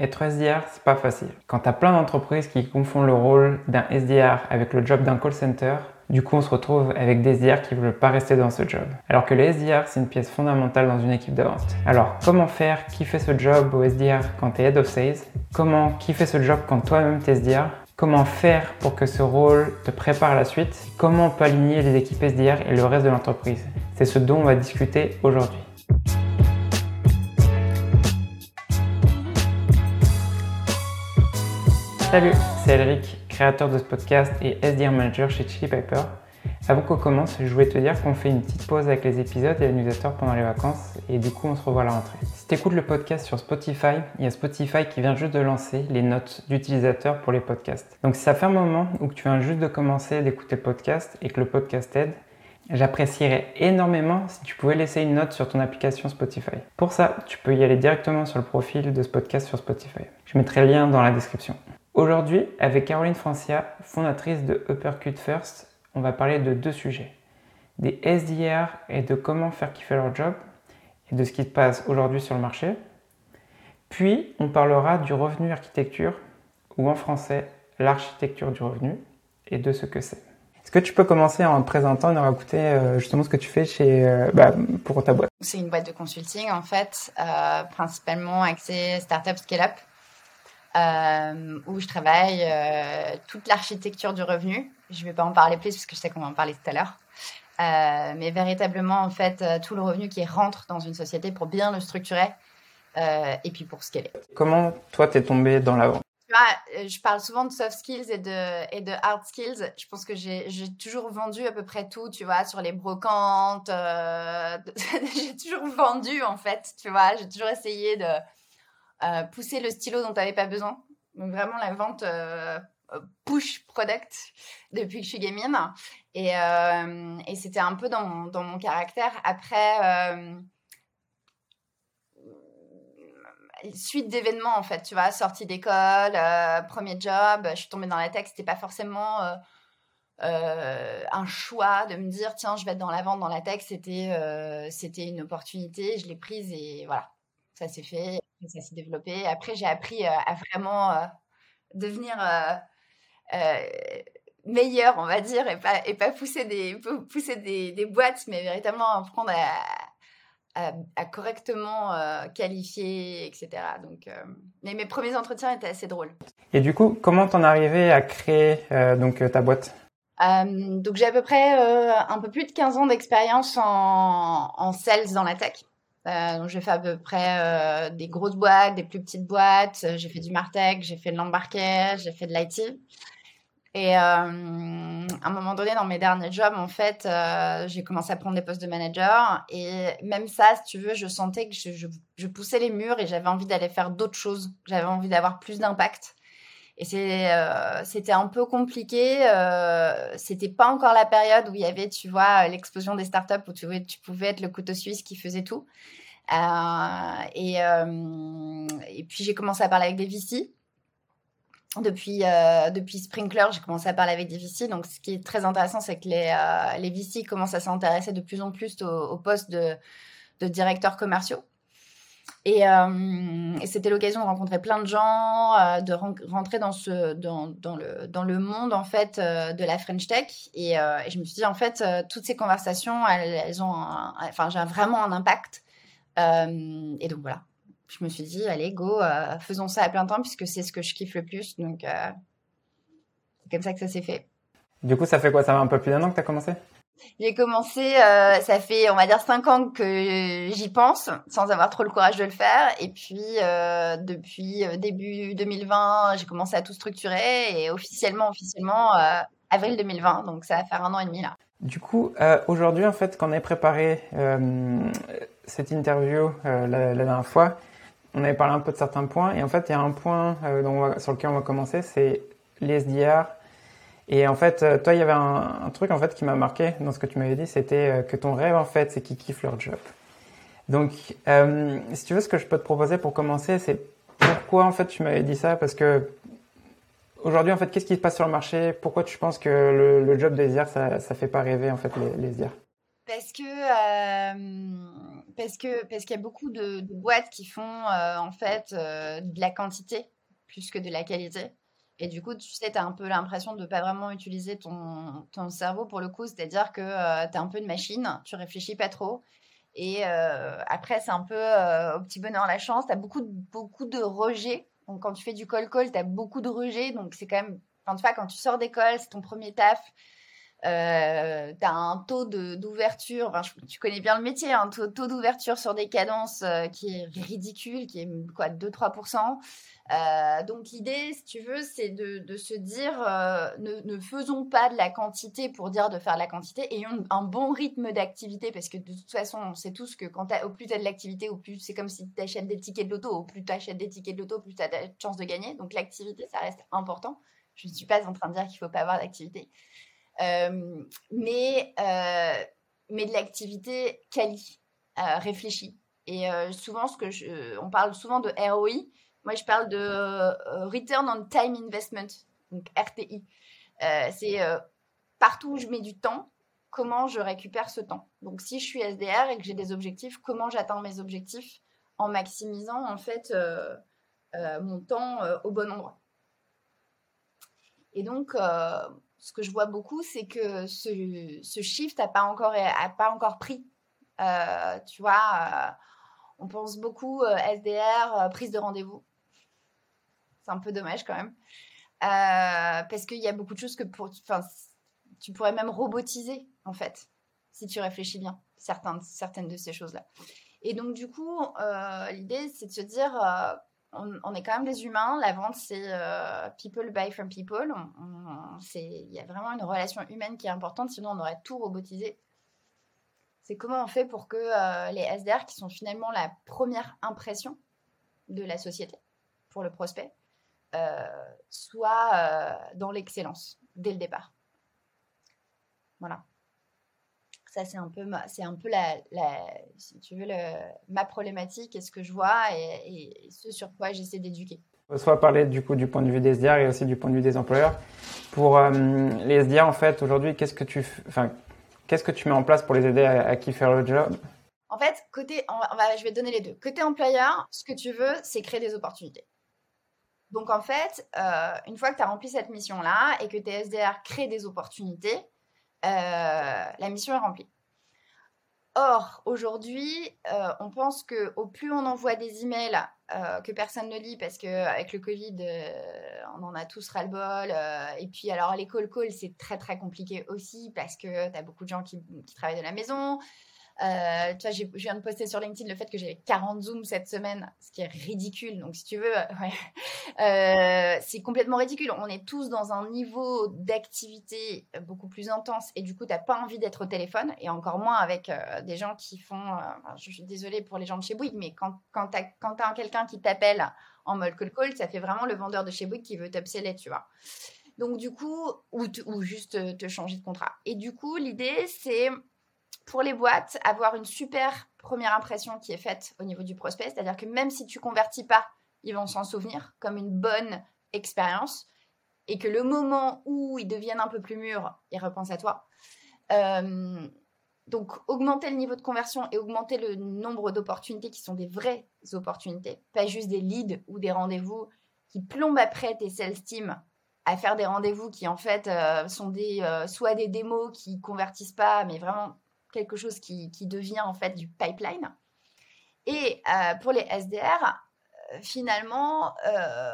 Être SDR, c'est pas facile. Quand tu as plein d'entreprises qui confondent le rôle d'un SDR avec le job d'un call center, du coup, on se retrouve avec des SDR qui ne veulent pas rester dans ce job. Alors que le SDR, c'est une pièce fondamentale dans une équipe d'avance. Alors, comment faire Qui fait ce job au SDR quand tu es Head of Sales? Comment Qui fait ce job quand toi-même tu es SDR Comment faire pour que ce rôle te prépare à la suite? Comment on aligner les équipes SDR et le reste de l'entreprise? C'est ce dont on va discuter aujourd'hui. Salut, c'est Elric, créateur de ce podcast et SDR Manager chez Chili Piper. Avant qu'on commence, je voulais te dire qu'on fait une petite pause avec les épisodes et les newsletters pendant les vacances et du coup on se revoit à la rentrée. Si tu écoutes le podcast sur Spotify, il y a Spotify qui vient juste de lancer les notes d'utilisateurs pour les podcasts. Donc si ça fait un moment que tu viens juste de commencer d'écouter le podcast et que le podcast aide, J'apprécierais énormément si tu pouvais laisser une note sur ton application Spotify. Pour ça, tu peux y aller directement sur le profil de ce podcast sur Spotify. Je mettrai le lien dans la description. Aujourd'hui, avec Caroline Francia, fondatrice de Uppercut First, on va parler de deux sujets. Des SDR et de comment faire kiffer leur job et de ce qui se passe aujourd'hui sur le marché. Puis, on parlera du revenu architecture ou en français, l'architecture du revenu et de ce que c'est. Est-ce que tu peux commencer en te présentant et nous raconter euh, justement ce que tu fais chez, euh, bah, pour ta boîte? C'est une boîte de consulting en fait, euh, principalement axée startup scale-up. Euh, où je travaille euh, toute l'architecture du revenu. Je ne vais pas en parler plus parce que je sais qu'on va en parler tout à l'heure. Euh, mais véritablement, en fait, tout le revenu qui rentre dans une société pour bien le structurer et puis pour scaler. Comment, toi, t'es tombé dans la vente? Je parle souvent de soft skills et de, et de hard skills. Je pense que j'ai toujours vendu à peu près tout, tu vois, sur les brocantes. j'ai toujours vendu, en fait, tu vois. J'ai toujours essayé de, pousser le stylo dont tu n'avais pas besoin. Donc vraiment la vente euh, push product depuis que je suis gamine. Et, euh, et c'était un peu dans mon, dans mon caractère. Après, euh, suite d'événements en fait, tu vois, sortie d'école, premier job, je suis tombée dans la tech, c'était pas forcément un choix de me dire tiens, je vais être dans la vente dans la tech, c'était c'était une opportunité, je l'ai prise et voilà, ça s'est fait ça s'est développé. Après, j'ai appris euh, à vraiment euh, devenir euh, meilleur, on va dire, et pas, et pas pousser, des, pousser des, des boîtes, mais véritablement apprendre à, à, correctement qualifier, etc. Donc, mais mes premiers entretiens étaient assez drôles. Et du coup, comment t'en es arrivé à créer donc, ta boîte? Donc j'ai à peu près un peu plus de 15 ans d'expérience en, en sales dans la tech. Euh, donc j'ai fait à peu près euh, des grosses boîtes, des plus petites boîtes. J'ai fait du Martech, j'ai fait de l'embarqué, j'ai fait de l'IT. Et euh, à un moment donné, dans mes derniers jobs, en fait, j'ai commencé à prendre des postes de manager. Et même ça, si tu veux, je sentais que je poussais les murs et j'avais envie d'aller faire d'autres choses. J'avais envie d'avoir plus d'impact. Et c'était un peu compliqué. Euh, c'était pas encore la période où il y avait, tu vois, l'explosion des startups où tu, pouvais être le couteau suisse qui faisait tout. Euh, et, euh, et puis j'ai commencé à parler avec des VC. Depuis, euh, Sprinkler, j'ai commencé à parler avec des VC. Donc, ce qui est très intéressant, c'est que les, les VC commencent à s'intéresser de plus en plus au, au poste de directeurs commerciaux. Euh, et, c'était l'occasion de rencontrer plein de gens, euh, de rentrer dans, le, monde en fait euh, de la French Tech. Et, je me suis dit en fait toutes ces conversations, elles, ont, enfin j'ai vraiment un impact. et donc voilà, je me suis dit allez go, faisons ça à plein temps puisque c'est ce que je kiffe le plus. Donc c'est comme ça que ça s'est fait. Du coup, ça fait quoi? Ça va un peu plus d'un an que tu as commencé? J'ai commencé, euh, ça fait on va dire cinq ans que j'y pense, sans avoir trop le courage de le faire. Et puis euh, depuis euh, début 2020, j'ai commencé à tout structurer et officiellement, officiellement avril 2020. Donc ça va faire un an et demi là. Du coup, aujourd'hui en fait, quand on a préparé cette interview la, dernière fois, on avait parlé un peu de certains points et en fait, il y a un point sur lequel on va commencer, c'est les SDR et en fait, euh, toi, il y avait un, truc en fait qui m'a marqué dans ce que tu m'avais dit, c'était euh, que ton rêve en fait, c'est qu'ils kiffent leur job. Donc, euh, si tu veux, ce que je peux te proposer pour commencer, c'est pourquoi en fait tu m'avais dit ça? Parce que aujourd'hui, en fait, qu'est-ce qui se passe sur le marché? Pourquoi tu penses que le, job des IR, ça, ça fait pas rêver en fait les, les Parce que parce que parce qu'il y a beaucoup de, boîtes qui font en fait de la quantité plus que de la qualité. Et du coup, tu sais, tu as un peu l'impression de ne pas vraiment utiliser ton, ton cerveau pour le coup. C'est-à-dire que tu as un peu de machine, tu réfléchis pas trop. Et après, c'est un peu au petit bonheur la chance. Tu as beaucoup, beaucoup de rejets. Donc, quand tu fais du call-call, tu as beaucoup de rejets. Donc, c'est quand même, enfin, tu vois, quand tu sors d'école, c'est ton premier taf. Euh, tu as un taux d'ouverture, tu connais bien le métier, un taux, taux d'ouverture sur des cadences qui est ridicule, qui est quoi, 2-3%. Euh, donc l'idée, si tu veux, c'est de, de, se dire, ne, ne, faisons pas de la quantité pour dire de faire de la quantité, ayons un bon rythme d'activité, parce que de toute façon, on sait tous que quand au plus tu as de l'activité, au plus c'est comme si tu achètes des tickets de loto, au plus tu achètes des tickets de loto, plus tu as de chance de gagner. Donc l'activité, ça reste important. Je ne suis pas en train de dire qu'il ne faut pas avoir d'activité. Euh, mais, euh, mais de l'activité quali, euh, réfléchie. Et souvent, ce que je, on parle souvent de ROI. Moi, je parle de Return on Time Investment, donc RTI. c'est partout où je mets du temps, comment je récupère ce temps. Donc, si je suis SDR et que j'ai des objectifs, comment j'atteins mes objectifs en maximisant en fait mon temps au bon endroit. Et donc, ce que je vois beaucoup, c'est que ce, ce shift n'a pas, encore, pas encore pris. Euh, tu vois, euh, on pense beaucoup euh, SDR, prise de rendez-vous. C'est un peu dommage quand même. parce qu'il y a beaucoup de choses que pour, tu pourrais même robotiser, en fait, si tu réfléchis bien, certaines, certaines de ces choses-là. Et donc, du coup, l'idée, c'est de se dire on, est quand même des humains. La vente, c'est euh, people buy from people. Il y a vraiment une relation humaine qui est importante, sinon on aurait tout robotisé. C'est comment on fait pour que euh, les SDR, qui sont finalement la première impression de la société pour le prospect, euh, soient dans l'excellence dès le départ. Voilà. Ça, c'est un peu, ma, c'est un peu la, si tu veux, le, ma problématique et ce que je vois et, ce sur quoi j'essaie d'éduquer. Soit parler du coup du point de vue des SDR et aussi du point de vue des employeurs. Pour euh, les SDR, en fait, aujourd'hui, qu'est-ce que tu, enfin, qu'est-ce que tu mets en place pour les aider à, qui faire le job? En fait, côté, on va, je vais te donner les deux. Côté employeur, ce que tu veux, c'est créer des opportunités. Donc en fait, euh, une fois que tu as rempli cette mission-là et que tes SDR créent des opportunités, la mission est remplie. Or, aujourd'hui, euh, on pense que au plus on envoie des emails euh, que personne ne lit, parce qu'avec le Covid, on en a tous ras-le-bol. et puis, alors, les call calls, c'est très, très compliqué aussi, parce que tu as beaucoup de gens qui, travaillent de la maison. Euh, tu vois, je viens de poster sur LinkedIn le fait que j'avais 40 zooms cette semaine, ce qui est ridicule. Donc, si tu veux, euh, c'est complètement ridicule. On est tous dans un niveau d'activité beaucoup plus intense et du coup, tu n'as pas envie d'être au téléphone et encore moins avec euh, des gens qui font. je suis désolée pour les gens de chez Bouygues, mais quand, quand tu as, quelqu'un qui t'appelle en mode call call, ça fait vraiment le vendeur de chez Bouygues qui veut t'upseller, tu vois. Donc, du coup, ou, ou juste te changer de contrat. Et du coup, l'idée, c'est pour les boîtes, avoir une super première impression qui est faite au niveau du prospect, c'est-à-dire que même si tu convertis pas, ils vont s'en souvenir comme une bonne expérience. Et que le moment où ils deviennent un peu plus mûrs, ils repensent à toi. Euh, donc, augmenter le niveau de conversion et augmenter le nombre d'opportunités qui sont des vraies opportunités, pas juste des leads ou des rendez-vous qui plombent après tes sales teams à faire des rendez-vous qui en fait euh, sont des euh, soit des démos qui convertissent pas, mais vraiment quelque chose qui, devient en fait du pipeline. Et euh, pour les SDR, euh, finalement, euh,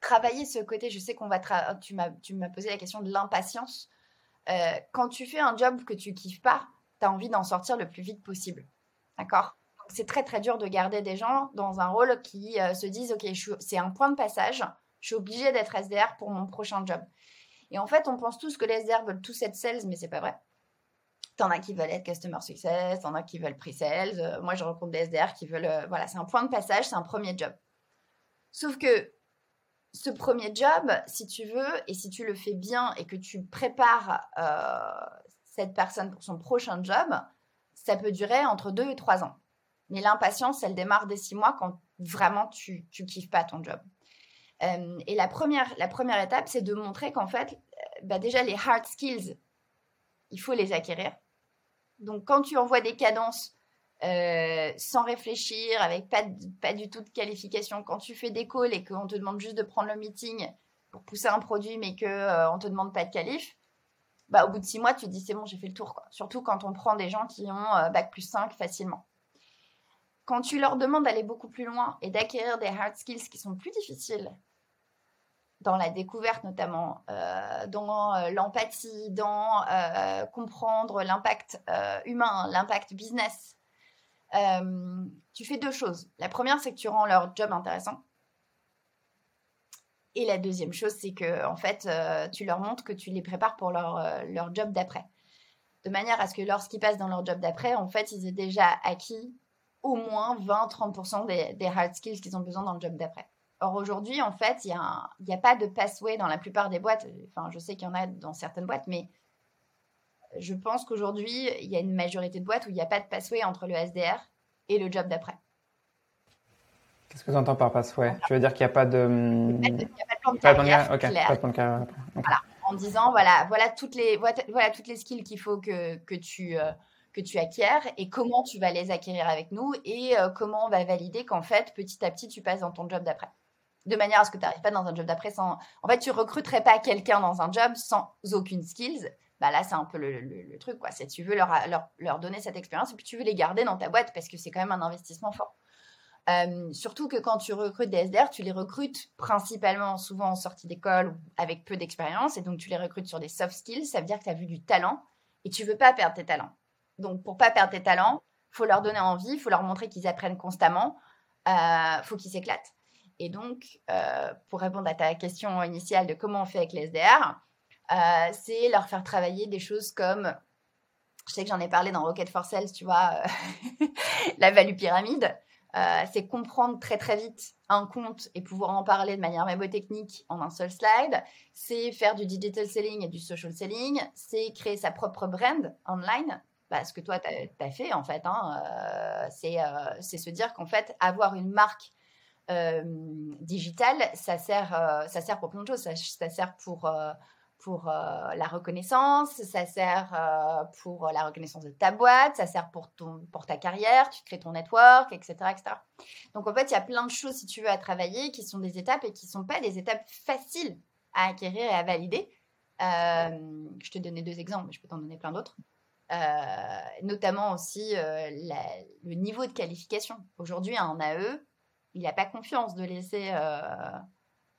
travailler ce côté, je sais qu'on va, tu m'as posé la question de l'impatience. quand tu fais un job que tu kiffes pas, tu as envie d'en sortir le plus vite possible. D'accord? C'est très très dur de garder des gens dans un rôle qui se disent, OK, c'est un point de passage, je suis obligé d'être SDR pour mon prochain job. Et en fait, on pense tous que les SDR veulent tous être sales, mais c'est pas vrai. T'en as qui veulent être customer success, t'en as qui veulent pre-sales. Euh, moi, je rencontre des SDR qui veulent. Euh, voilà, c'est un point de passage, c'est un premier job. Sauf que ce premier job, si tu veux, et si tu le fais bien et que tu prépares euh, cette personne pour son prochain job, ça peut durer entre deux et trois ans. Mais l'impatience, elle démarre dès six mois quand vraiment tu ne kiffes pas ton job. et la première, la première étape, c'est de montrer qu'en fait, bah déjà, les hard skills, il faut les acquérir. Donc, quand tu envoies des cadences euh, sans réfléchir, avec pas, du tout de qualification. Quand tu fais des calls et qu'on te demande juste de prendre le meeting pour pousser un produit, mais qu'on euh, on te demande pas de qualif, bah, au bout de six mois, tu te dis c'est bon, j'ai fait le tour. Quoi. Surtout quand on prend des gens qui ont euh, bac plus 5 facilement. Quand tu leur demandes d'aller beaucoup plus loin et d'acquérir des hard skills qui sont plus difficiles, dans la découverte notamment, euh, dans euh, l'empathie, dans euh, comprendre l'impact humain, l'impact business. tu fais deux choses. La première, c'est que tu rends leur job intéressant. Et la deuxième chose, c'est que en fait, tu leur montres que tu les prépares pour leur, leur job d'après. De manière à ce que lorsqu'ils passent dans leur job d'après, en fait, ils aient déjà acquis au moins 20-30% des, des hard skills qu'ils ont besoin dans le job d'après. Or, aujourd'hui, en fait, il n'y a, pas de passway dans la plupart des boîtes. Enfin, je sais qu'il y en a dans certaines boîtes, mais je pense qu'aujourd'hui, il y a une majorité de boîtes où il n'y a pas de passway entre le SDR et le job d'après. Qu'est-ce que tu entends par passway? Tu veux dire qu'il n'y a pas de. Il n'y a, pas de plan de carrière. Pas de plan de carrière. Voilà. En disant, voilà, voilà, toutes, les, voilà, toutes les skills qu'il faut que, que tu. Euh, que tu acquiers et comment tu vas les acquérir avec nous et euh, comment on va valider qu'en fait, petit à petit, tu passes dans ton job d'après de manière à ce que tu n'arrives pas dans un job d'après sans. En fait, tu recruterais pas quelqu'un dans un job sans aucune skills. Bah là, c'est un peu le, truc, quoi. Tu veux leur, donner cette expérience et puis tu veux les garder dans ta boîte parce que c'est quand même un investissement fort. Euh, surtout que quand tu recrutes des SDR, tu les recrutes principalement souvent en sortie d'école avec peu d'expérience et donc tu les recrutes sur des soft skills. Ça veut dire que tu as vu du talent et tu veux pas perdre tes talents. Donc pour pas perdre tes talents, faut leur donner envie, faut leur montrer qu'ils apprennent constamment, euh, faut qu'ils s'éclatent. Et donc, euh, pour répondre à ta question initiale de comment on fait avec les SDR, euh, c'est leur faire travailler des choses comme, je sais que j'en ai parlé dans Rocket for Sales, tu vois, euh, la value pyramide. c'est comprendre très très vite un compte et pouvoir en parler de manière technique en un seul slide. C'est faire du digital selling et du social selling. C'est créer sa propre brand online. Bah, ce que toi, tu as, fait en fait, hein, c'est se dire qu'en fait, avoir une marque euh, digital, ça sert, euh, ça sert pour plein de choses. Ça, sert pour, euh, pour la reconnaissance, ça sert pour la reconnaissance de ta boîte, ça sert pour, ton, pour ta carrière, tu crées ton network, etc., etc. Donc en fait, il y a plein de choses, si tu veux, à travailler qui sont des étapes et qui ne sont pas des étapes faciles à acquérir et à valider. je te donnais deux exemples, mais je peux t'en donner plein d'autres. notamment aussi le niveau de qualification. Aujourd'hui, un AE, il n'a pas confiance de laisser euh,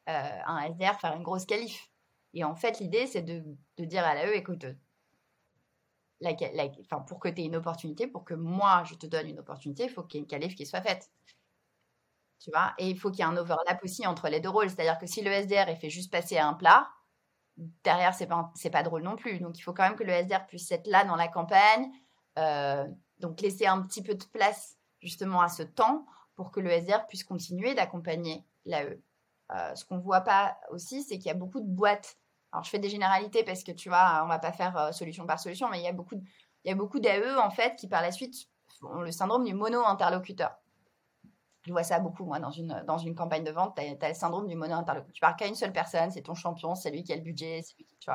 euh, un SDR faire une grosse qualif. Et en fait, l'idée, c'est de, dire à l'AE, écoute, la, pour que tu aies une opportunité, pour que moi, je te donne une opportunité, il faut qu'il y ait une qualif qui soit faite. Tu vois? Et il faut qu'il y ait un overlap aussi entre les deux rôles. C'est-à-dire que si le SDR est fait juste passer à un plat, derrière, c'est pas, pas drôle non plus. Donc, il faut quand même que le SDR puisse être là dans la campagne. Euh, donc, laisser un petit peu de place justement à ce temps pour que le SDR puisse continuer d'accompagner l'AE. Euh, ce qu'on ne voit pas aussi, c'est qu'il y a beaucoup de boîtes. Alors, je fais des généralités parce que tu vois, on va pas faire euh, solution par solution, mais il y a beaucoup, d'AE en fait qui par la suite ont le syndrome du mono-interlocuteur. Je vois ça beaucoup, moi, dans une, campagne de vente. Tu as, le syndrome du mono-interlocuteur. Tu parles qu'à une seule personne, c'est ton champion, c'est lui qui a le budget, c'est lui qui, tu.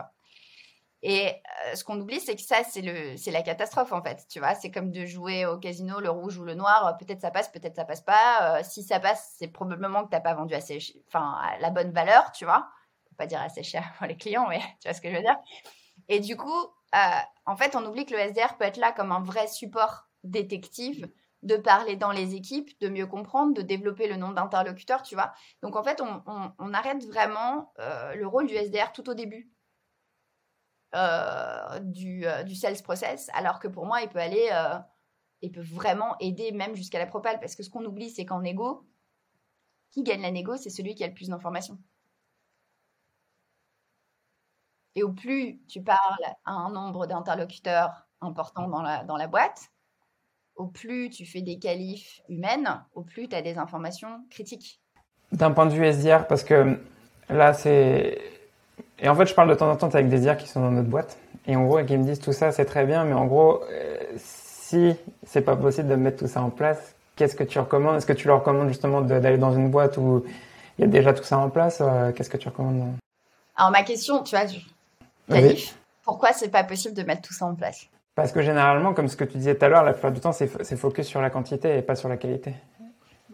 Et euh, ce qu'on oublie, c'est que ça, c'est la catastrophe en fait. Tu vois, c'est comme de jouer au casino, le rouge ou le noir. Peut-être ça passe, peut-être ça passe pas. Euh, si ça passe, c'est probablement que t'as pas vendu assez, enfin, la bonne valeur, tu vois. Faut pas dire assez cher pour les clients, mais tu vois ce que je veux dire. Et du coup, euh, en fait, on oublie que le SDR peut être là comme un vrai support détective de parler dans les équipes, de mieux comprendre, de développer le nombre d'interlocuteurs, tu vois. Donc en fait, on, arrête vraiment le rôle du SDR tout au début euh, du, euh, du, sales process, alors que pour moi, il peut aller, euh, il peut vraiment aider même jusqu'à la propale, parce que ce qu'on oublie, c'est qu'en égo, qui gagne la négo, c'est celui qui a le plus d'informations. Et au plus tu parles à un nombre d'interlocuteurs importants dans la, dans la boîte, au plus tu fais des qualifs humaines, au plus tu as des informations critiques. D'un point de vue SDR, parce que là, c'est et en fait, je parle de temps en temps avec des IR qui sont dans notre boîte. Et en gros, ils me disent tout ça, c'est très bien, mais en gros, euh, si c'est pas possible de mettre tout ça en place, qu'est-ce que tu recommandes? Est-ce que tu leur recommandes justement d'aller dans une boîte où il y a déjà tout ça en place euh, Qu'est-ce que tu recommandes Alors, ma question, tu vois, Calif, pourquoi c'est pas possible de mettre tout ça en place? Parce que généralement, comme ce que tu disais tout à l'heure, la plupart du temps, c'est focus sur la quantité et pas sur la qualité.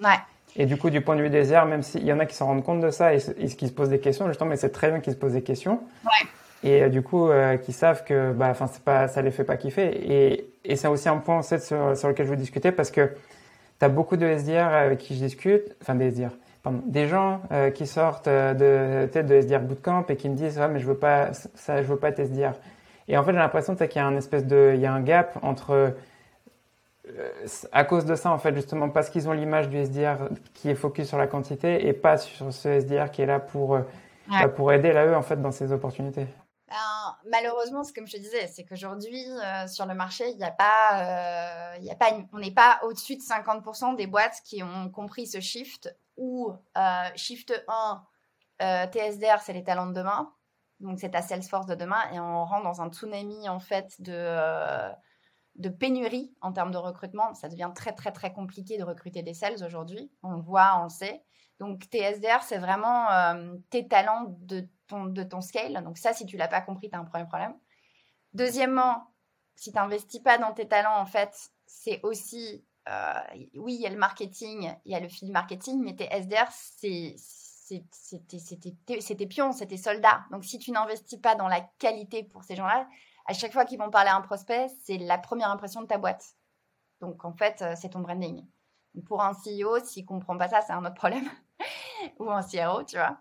Ouais. Et du coup, du point de vue des airs, même s'il y en a qui s'en rendent compte de ça et, qui se posent des questions, justement, mais c'est très bien qu'ils se posent des questions. Ouais. Et euh, du coup, euh, qui savent que bah, c'est pas, ça les fait pas kiffer. Et, et c'est aussi un point sur, sur lequel je veux discuter parce que tu as beaucoup de SDR avec qui je discute, enfin des SDR, pardon, des gens euh, qui sortent de, peut de SDR Bootcamp et qui me disent ah, mais je veux pas ça, je veux pas être SDR. Et en fait, j'ai l'impression qu'il y a un espèce de, il y a un gap entre à cause de ça, en fait, justement, parce qu'ils ont l'image du SDR qui est focus sur la quantité et pas sur ce SDR qui est là pour, bah, pour aider l'AE, en fait, dans ses opportunités. Ben, malheureusement, c'est comme je te disais, c'est qu'aujourd'hui, euh, sur le marché, il n'y a pas, euh, y a pas on n'est pas au-dessus de 50% des boîtes qui ont compris ce shift où euh, shift 1, TSDR, c'est les talents de demain. Donc, c'est ta Salesforce de demain et on rentre dans un tsunami, en fait, de, de pénurie en termes de recrutement. Ça devient très, très, très compliqué de recruter des sales aujourd'hui. On le voit, on le sait. Donc, TSDR, c'est vraiment tes talents de de ton scale. Donc ça, si tu l'as pas compris, tu as un premier problème. Deuxièmement, si tu n'investis pas dans tes talents, en fait, c'est aussi, euh, oui, il y a le marketing, il y a le fil marketing, mais tes SDR, c'est c'était pions, c'était soldats. Donc si tu n'investis pas dans la qualité pour ces gens-là, à chaque fois qu'ils vont parler à un prospect, c'est la première impression de ta boîte. Donc en fait, euh, c'est ton branding. pour un CEO, s'il comprend pas ça, c'est un autre problème. Ou un CRO, tu vois.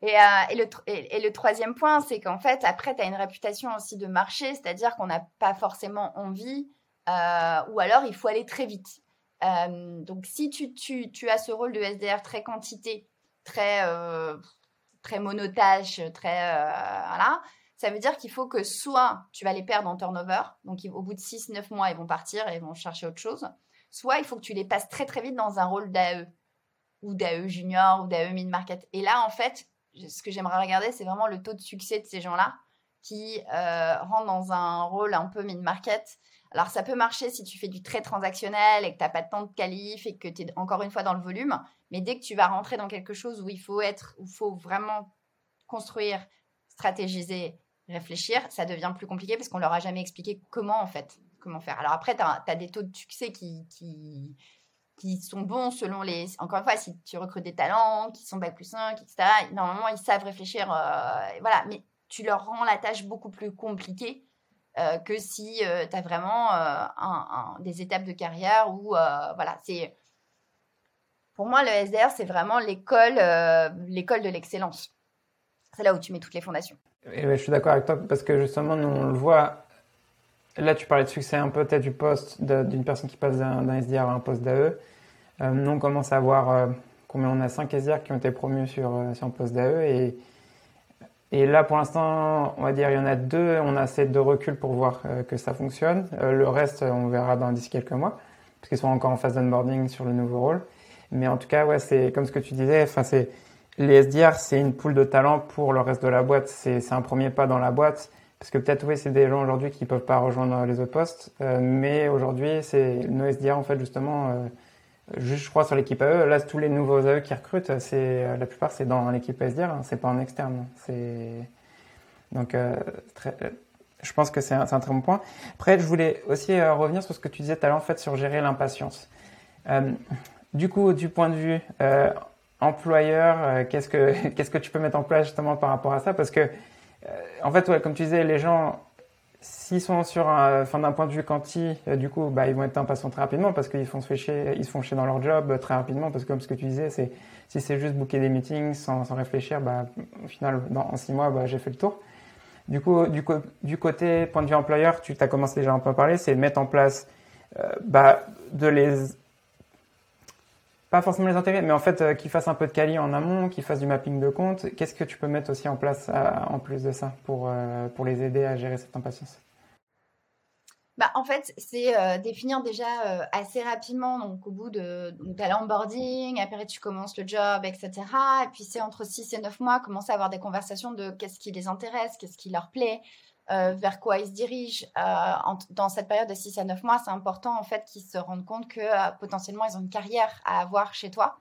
Et, euh, et, le, troisième point, c'est qu'en fait, après, tu as une réputation aussi de marché, c'est-à-dire qu'on n'a pas forcément envie, euh, ou alors il faut aller très vite. Donc, si tu, as ce rôle de SDR très quantité, très, très très. voilà, ça veut dire qu'il faut que soit tu vas les perdre en turnover, donc au bout de 6-9 mois, ils vont partir et vont chercher autre chose, soit il faut que tu les passes très très vite dans un rôle d'AE ou d'AE junior ou d'AE mid-market. Et là, en fait, ce que j'aimerais regarder, c'est vraiment le taux de succès de ces gens-là qui euh, rentrent dans un rôle un peu mid-market. Alors, ça peut marcher si tu fais du très transactionnel et que tu n'as pas de temps de qualif et que tu es encore une fois dans le volume. Mais dès que tu vas rentrer dans quelque chose où il faut être, où il faut vraiment construire, stratégiser, réfléchir, ça devient plus compliqué parce qu'on leur a jamais expliqué comment en fait, comment faire. Alors après, tu as, des taux de succès qui, qui, sont bons selon les. Encore une fois, si tu recrutes des talents qui sont bac plus 5, etc., normalement, ils savent réfléchir. Euh, voilà, mais tu leur rends la tâche beaucoup plus compliquée euh, que si euh, tu as vraiment un, des étapes de carrière où. voilà, c'est. Pour moi, le SDR, c'est vraiment l'école l'école de l'excellence. C'est là où tu mets toutes les fondations. Je suis d'accord avec toi parce que justement, nous, on le voit. Là, tu parlais de succès un peu peut-être du poste d'une personne qui passe d'un SDR à un poste d'AE. Euh, nous, on commence à voir euh, combien on a 5 SDR qui ont été promus sur, euh, sur un poste d'AE. Et, et là, pour l'instant, on va dire, il y en a deux. On a assez de recul pour voir que ça fonctionne. le reste, on verra dans d'ici quelques mois, parce qu'ils sont encore en phase d'onboarding sur le nouveau rôle. Mais en tout cas, ouais, c'est comme ce que tu disais. Enfin, c'est les SDR, c'est une poule de talent pour le reste de la boîte. C'est un premier pas dans la boîte. Parce que peut-être, oui, c'est des gens aujourd'hui qui ne peuvent pas rejoindre les autres postes. mais aujourd'hui, c'est nos SDR, en fait, justement, Juste, je crois, sur l'équipe AE, là, tous les nouveaux AE qui recrutent, c'est, la plupart, c'est dans l'équipe SDR, hein, c'est pas en externe. C'est, donc, euh, euh, je pense que c'est un, très bon point. Après, je voulais aussi euh, revenir sur ce que tu disais tout à l'heure, en fait, sur gérer l'impatience. du coup, du point de vue employeur, qu'est-ce que, qu'est-ce que tu peux mettre en place justement par rapport à ça? Parce que, en fait, ouais, comme tu disais, les gens, S'ils sont sur un, enfin, d'un point de vue quanti, euh, du coup, bah, ils vont être impatients très rapidement parce qu'ils font se chier, ils se font chier dans leur job euh, très rapidement parce que comme ce que tu disais, c'est, si c'est juste booker des meetings sans, sans réfléchir, bah, au final, dans, en six mois, bah, j'ai fait le tour. Du coup, du, du côté point de vue employeur, tu as commencé déjà un peu à parler, c'est mettre en place, euh, bah, de les, pas forcément les intérêts, mais en fait, euh, qu'ils fassent un peu de quali en amont, qu'ils fassent du mapping de compte. Qu'est-ce que tu peux mettre aussi en place en plus de ça pour, euh, pour les aider à gérer cette impatience? Bah, en fait, c'est euh, définir déjà assez rapidement, donc au bout de l'onboarding, après tu commences le job, etc. Et puis c'est entre 6 et 9 mois, commencer à avoir des conversations de qu'est-ce qui les intéresse, qu'est-ce qui leur plaît, euh, vers quoi ils se dirigent euh, dans cette période de 6 à 9 mois, c'est important en fait qu'ils se rendent compte que euh, potentiellement ils ont une carrière à avoir chez toi.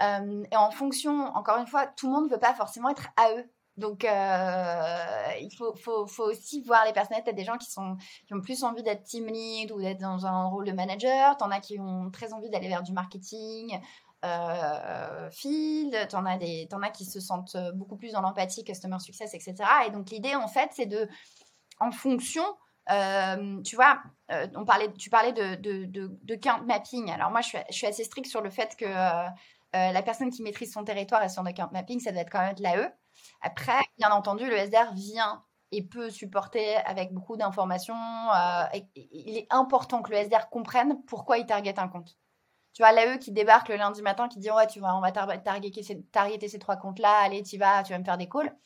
et en fonction, encore une fois, tout le monde ne veut pas forcément être à eux. Donc, il faut, faut, faut, aussi voir les personnalités. Des gens qui, sont, qui ont plus envie d'être team lead ou d'être dans un rôle de manager. Tu en as qui ont très envie d'aller vers du marketing, euh, field. Tu en, as en as qui se sentent beaucoup plus dans l'empathie, customer success, etc. Et donc, l'idée, en fait, c'est de, en fonction euh, tu vois, euh, on parlait, tu parlais de, de, de, count mapping. Alors moi, je suis, assez stricte sur le fait que euh, la personne qui maîtrise son territoire et son count mapping, ça doit être quand même de l'AE. Après, bien entendu, le SDR vient et peut supporter avec beaucoup d'informations. il est important que le SDR comprenne pourquoi il target un compte. Tu vois, l'AE qui débarque le lundi matin, qui dit Ouais, tu vois, on va targeter ces, targeter ces trois comptes-là, allez, tu vas, tu vas me faire des calls.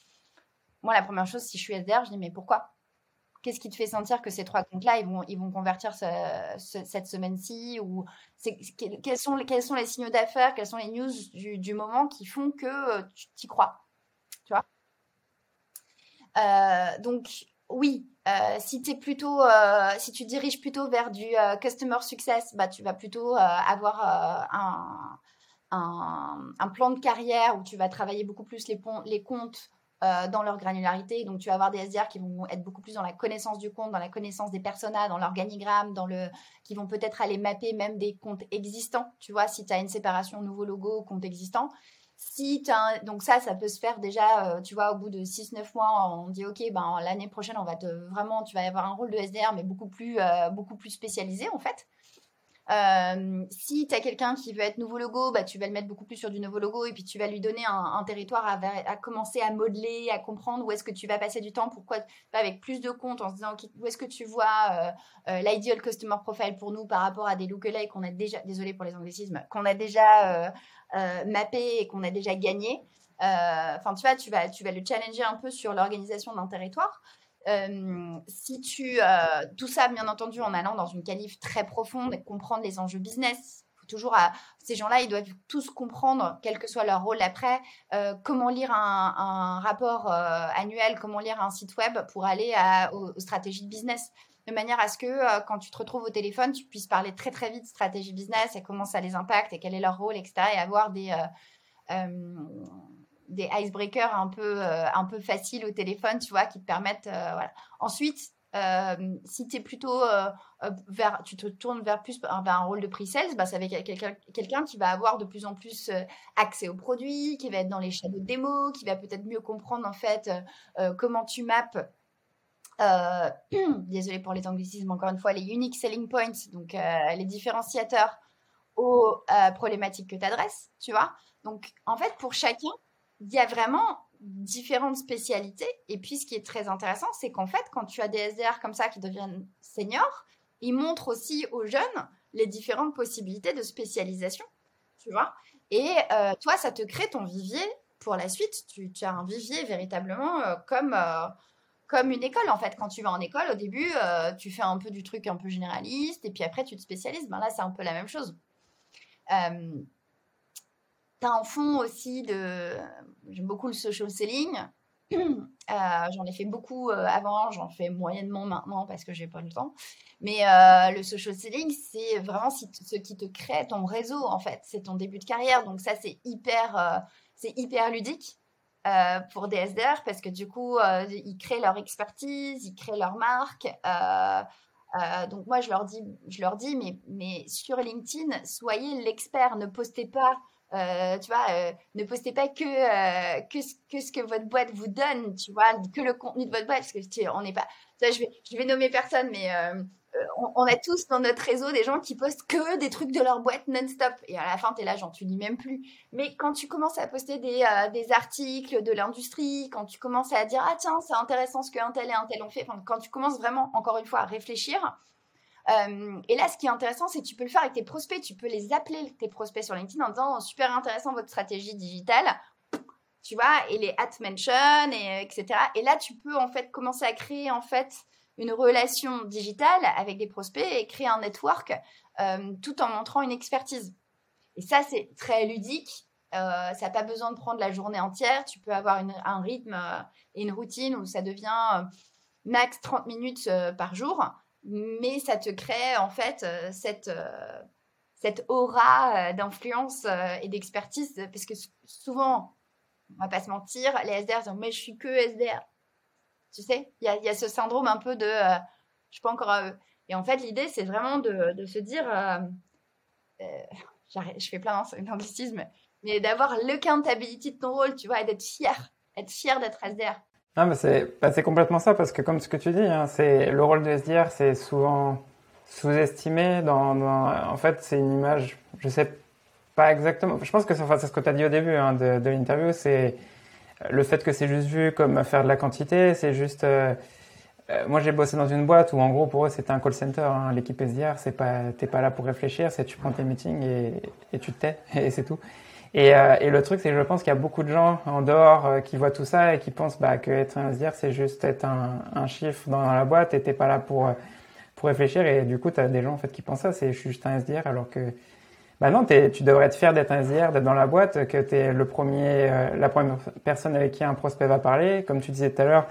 Moi, la première chose, si je suis SDR, je dis Mais pourquoi? Qu'est-ce qui te fait sentir que ces trois comptes-là, ils vont, ils vont convertir cette semaine-ci ou quels, sont, quels sont les signaux d'affaires, quelles sont les news du, moment qui font que euh, tu t'y crois Tu vois? Euh, Donc, oui, euh, si, plutôt, si tu diriges plutôt vers du customer success, bah, tu vas plutôt avoir un, un, plan de carrière où tu vas travailler beaucoup plus les, les comptes euh, dans leur granularité. Donc, tu vas avoir des SDR qui vont être beaucoup plus dans la connaissance du compte, dans la connaissance des personas, dans l'organigramme, dans le, qui vont peut-être aller mapper même des comptes existants. Tu vois, si tu as une séparation nouveau logo, compte existant. Si as Donc ça, ça peut se faire déjà, euh, tu vois, au bout de 6-9 mois, on dit, OK, ben, l'année prochaine, on va te vraiment, tu vas avoir un rôle de SDR, mais beaucoup plus, euh, beaucoup plus spécialisé, en fait. Euh, si tu as quelqu'un qui veut être nouveau logo, bah, tu vas le mettre beaucoup plus sur du nouveau logo et puis tu vas lui donner un, territoire à, commencer à modeler, à comprendre où est-ce que tu vas passer du temps, pourquoi, avec plus de comptes en se disant où est-ce que tu vois euh, euh, l'ideal customer profile pour nous par rapport à des lookalikes qu'on a déjà, désolé pour les anglicismes, qu'on a déjà mappé et qu'on a déjà gagné. Enfin, tu vois, tu vas, tu vas le challenger un peu sur l'organisation d'un territoire. Euh, si tu euh, tout ça, bien entendu, en allant dans une qualif très profonde et comprendre les enjeux business. Faut toujours, à, ces gens-là, ils doivent tous comprendre, quel que soit leur rôle après, euh, comment lire un, rapport annuel, comment lire un site web pour aller aux, stratégies de business de manière à ce que quand tu te retrouves au téléphone, tu puisses parler très très vite stratégie business et comment ça les impacte et quel est leur rôle, etc. Et avoir des, des icebreakers un peu, euh, un peu faciles au téléphone, tu vois, qui te permettent. Euh. Ensuite, euh, si tu es plutôt vers, tu te tournes vers plus un rôle de pre-sales, bah, va être quelqu'un qui va avoir de plus en plus accès aux produits, qui va être dans les shadow de démo, qui va peut-être mieux comprendre en fait comment tu mappes. désolé pour les anglicismes, encore une fois, les unique selling points, donc les différenciateurs aux problématiques que tu adresses, tu vois. Donc, en fait, pour chacun, il y a vraiment différentes spécialités. Et puis, ce qui est très intéressant, c'est qu'en fait, quand tu as des SDR comme ça qui deviennent seniors, ils montrent aussi aux jeunes les différentes possibilités de spécialisation, tu vois. Et euh, toi, ça te crée ton vivier pour la suite. Tu, as un vivier véritablement euh, comme, euh, comme une école, en fait. Quand tu vas en école, au début, tu fais un peu du truc un peu généraliste, et puis après, tu te spécialises. Ben là, c'est un peu la même chose en fond aussi de. J'aime beaucoup le social selling. Euh, j'en ai fait beaucoup euh, avant, j'en fais moyennement maintenant parce que j'ai pas le temps. Mais euh, le social selling, c'est vraiment ce qui te crée ton réseau en fait. C'est ton début de carrière, donc ça c'est hyper, c'est hyper ludique pour des SDR parce que du coup ils créent leur expertise, ils créent leur marque. donc moi je leur dis, je leur dis, mais mais sur LinkedIn, soyez l'expert, ne postez pas euh, tu vois, euh, ne postez pas que, euh, que, ce que votre boîte vous donne, tu vois, que le contenu de votre boîte, parce que on n'est pas. Je vais, je vais nommer personne, mais on, a tous dans notre réseau des gens qui postent que des trucs de leur boîte non-stop. Et à la fin, tu es là, genre, tu lis même plus. Mais quand tu commences à poster des, des articles de l'industrie, quand tu commences à dire, ah tiens, c'est intéressant ce qu'un tel et un tel ont fait, quand tu commences vraiment, encore une fois, à réfléchir, euh, et là, ce qui est intéressant, c'est que tu peux le faire avec tes prospects. Tu peux les appeler, tes prospects sur LinkedIn, en disant super intéressant votre stratégie digitale. Tu vois, et les at mention, et, etc. Et là, tu peux en fait commencer à créer en fait une relation digitale avec des prospects et créer un network euh, tout en montrant une expertise. Et ça, c'est très ludique. Euh, ça n'a pas besoin de prendre la journée entière. Tu peux avoir un rythme et une routine où ça devient max 30 minutes par jour mais ça te crée en fait euh, cette, euh, cette aura euh, d'influence et d'expertise, parce que souvent, on va pas se mentir, les SDR disent mais je suis que SDR. Tu sais, il y a, ce syndrome un peu de euh, je pas encore. Et en fait, l'idée, c'est vraiment de, de, se dire je fais plein d'anglicisme, mais d'avoir l'accountability de ton rôle, tu vois, et d'être fier, être fier d'être SDR. Non, mais c'est bah, complètement ça, parce que comme ce que tu dis, hein, c'est le rôle de SDR, c'est souvent sous-estimé. Dans, dans, en fait, c'est une image, je sais pas exactement. Je pense que c'est ce que tu as dit au début hein, de, de l'interview, c'est le fait que c'est juste vu comme faire de la quantité, c'est juste. Euh, euh, moi, j'ai bossé dans une boîte où, en gros, pour eux, c'était un call center. Hein. L'équipe SDR, c'est pas, t'es pas là pour réfléchir, c'est tu prends tes meetings et, et tu te tais et c'est tout. Et, euh, et, le truc, c'est que je pense qu'il y a beaucoup de gens en dehors euh, qui voient tout ça et qui pensent bah, que être un SDR, c'est juste être un, un, chiffre dans la boîte et t'es pas là pour, pour réfléchir. Et du coup, tu as des gens en fait qui pensent ça, c'est je suis juste un SDR alors que bah non, tu devrais être fier d'être un SDR, d'être dans la boîte, que tu es le premier, euh, la première personne avec qui un prospect va parler. Comme tu disais tout à l'heure,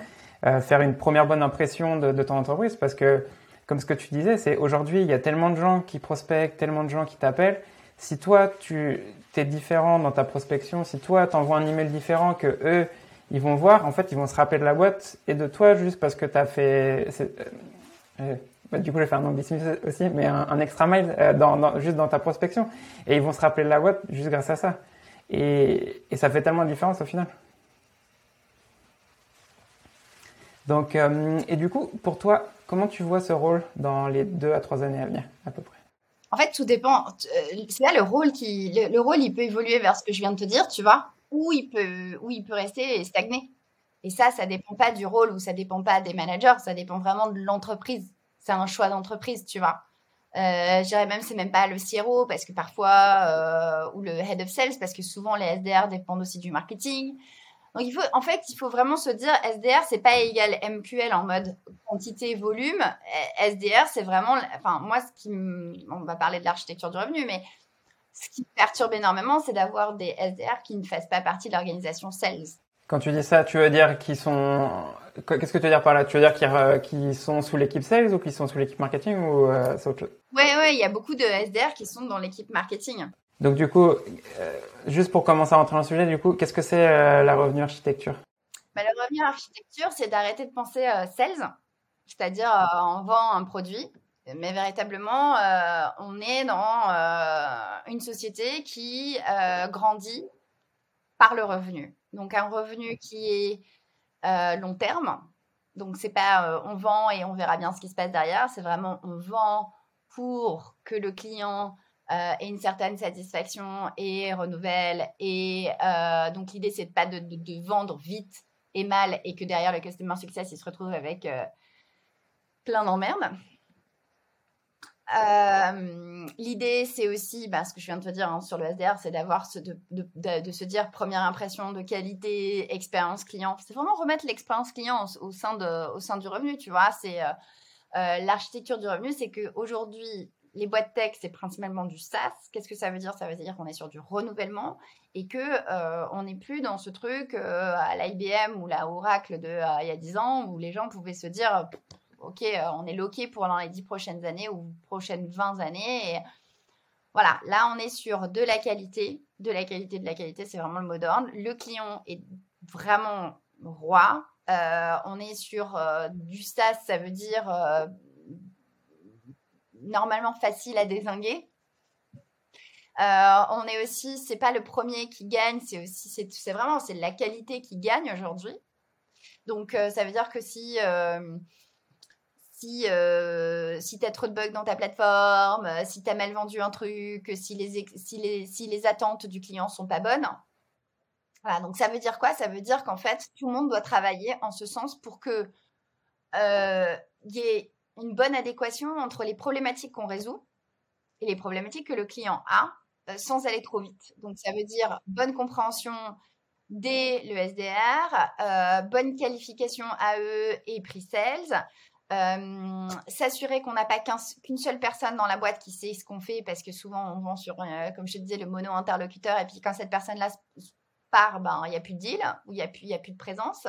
euh, faire une première bonne impression de, de, ton entreprise parce que, comme ce que tu disais, c'est aujourd'hui, il y a tellement de gens qui prospectent, tellement de gens qui t'appellent. Si toi, tu es différent dans ta prospection, si toi, tu envoies un email différent que eux, ils vont voir, en fait, ils vont se rappeler de la boîte et de toi juste parce que tu as fait... Euh, bah, du coup, je vais faire un anglicisme aussi, mais un, extra mile euh, juste dans ta prospection. Et ils vont se rappeler de la boîte juste grâce à ça. Et, ça fait tellement de différence au final. Donc, euh, et du coup, pour toi, comment tu vois ce rôle dans les deux à trois années à venir, à peu près? En fait, tout dépend. Euh, c'est là le rôle qui, le, rôle, il peut évoluer vers ce que je viens de te dire, tu vois, ou il peut, il peut rester et stagner. Et ça, ça dépend pas du rôle ou ça dépend pas des managers, ça dépend vraiment de l'entreprise c'est un choix d'entreprise, tu vois. Euh, je dirais même c'est même pas le CRO parce que parfois euh, ou le head of sales parce que souvent les SDR dépendent aussi du marketing. Donc il faut en fait il faut vraiment se dire SDR c'est pas égal MQL en mode quantité volume. SDR c'est vraiment enfin moi ce qui on va parler de l'architecture du revenu mais ce qui me perturbe énormément c'est d'avoir des SDR qui ne fassent pas partie de l'organisation sales. Quand tu dis ça, tu veux dire qu'ils sont. Qu'est-ce que tu veux dire par là? Tu veux dire qu'ils sont sous l'équipe sales ou qu'ils sont sous l'équipe marketing ou euh, c'est autre chose? Oui, ouais, il y a beaucoup de SDR qui sont dans l'équipe marketing. Donc du coup, euh, juste pour commencer à rentrer dans le sujet, du coup, qu'est-ce que c'est euh, la revenu architecture? Bah, La revenu architecture, c'est d'arrêter de penser sales, c'est-à-dire on vend un produit, mais véritablement, on est dans une société qui grandit par le revenu. Donc un revenu qui est euh, long terme. Donc c'est pas euh, on vend et on verra bien ce qui se passe derrière. C'est vraiment on vend pour que le client euh, ait une certaine satisfaction et renouvelle. Et donc l'idée c'est pas de, vendre vite et mal et que derrière le customer success il se retrouve avec plein d'emmerdes. Euh, l'idée, c'est aussi, bah, ce que je viens de te dire hein, sur le SDR, c'est d'avoir de, de, se dire première impression de qualité, expérience client. C'est vraiment remettre l'expérience client au, sein de, au sein du revenu, tu vois. C'est euh, euh, l'architecture du revenu, c'est qu'aujourd'hui, les boîtes tech, c'est principalement du SaaS. Qu'est-ce que ça veut dire? Ça veut dire qu'on est sur du renouvellement et que on n'est plus dans ce truc à l'IBM ou la Oracle de il y a 10 ans où les gens pouvaient se dire OK, euh, on est loqué pour les dix prochaines années ou prochaines 20 années. Voilà, là, on est sur de la qualité, de la qualité, de la qualité, c'est vraiment le mot d'ordre. Le client est vraiment roi. Euh, on est sur euh, du SaaS, ça veut dire normalement facile à désinguer. on est aussi, c'est pas le premier qui gagne, c'est aussi, c'est vraiment, c'est la qualité qui gagne aujourd'hui. Donc, ça veut dire que si si, euh, si tu as trop de bugs dans ta plateforme, euh, si tu as mal vendu un truc, si les, si, les, si les attentes du client sont pas bonnes. Voilà, donc ça veut dire quoi? Ça veut dire qu'en fait, tout le monde doit travailler en ce sens pour que euh, y ait une bonne adéquation entre les problématiques qu'on résout et les problématiques que le client a sans aller trop vite. Donc ça veut dire bonne compréhension dès le SDR, bonne qualification AE et pre-sales, euh, s'assurer qu'on n'a pas qu'une seule personne dans la boîte qui sait ce qu'on fait, parce que souvent on vend sur, euh, comme je te disais, le mono interlocuteur, et puis quand cette personne-là part, ben il n'y a plus de deal, ou il n'y a, a plus de présence.